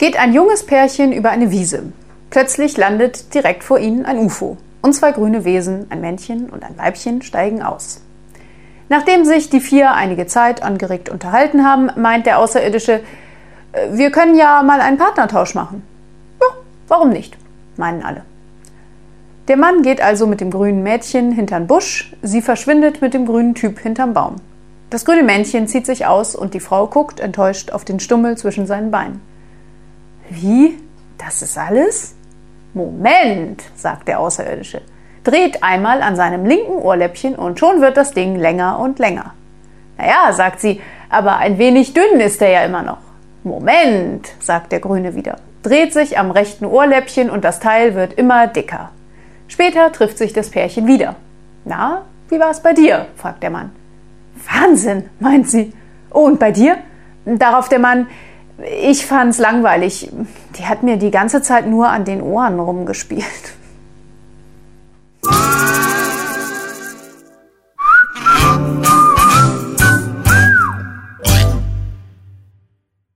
geht ein junges Pärchen über eine Wiese. Plötzlich landet direkt vor ihnen ein UFO. Und zwei grüne Wesen, ein Männchen und ein Weibchen, steigen aus. Nachdem sich die vier einige Zeit angeregt unterhalten haben, meint der Außerirdische, äh, wir können ja mal einen Partnertausch machen. Ja, warum nicht? meinen alle. Der Mann geht also mit dem grünen Mädchen hintern Busch, sie verschwindet mit dem grünen Typ hinterm Baum. Das grüne Männchen zieht sich aus und die Frau guckt enttäuscht auf den Stummel zwischen seinen Beinen. Wie? Das ist alles? Moment, sagt der Außerirdische, dreht einmal an seinem linken Ohrläppchen und schon wird das Ding länger und länger. Naja, sagt sie, aber ein wenig dünn ist er ja immer noch. Moment, sagt der Grüne wieder, dreht sich am rechten Ohrläppchen und das Teil wird immer dicker. Später trifft sich das Pärchen wieder. Na, wie war es bei dir? fragt der Mann. Wahnsinn, meint sie. Oh, und bei dir? Darauf der Mann, ich fand's langweilig. Die hat mir die ganze Zeit nur an den Ohren rumgespielt.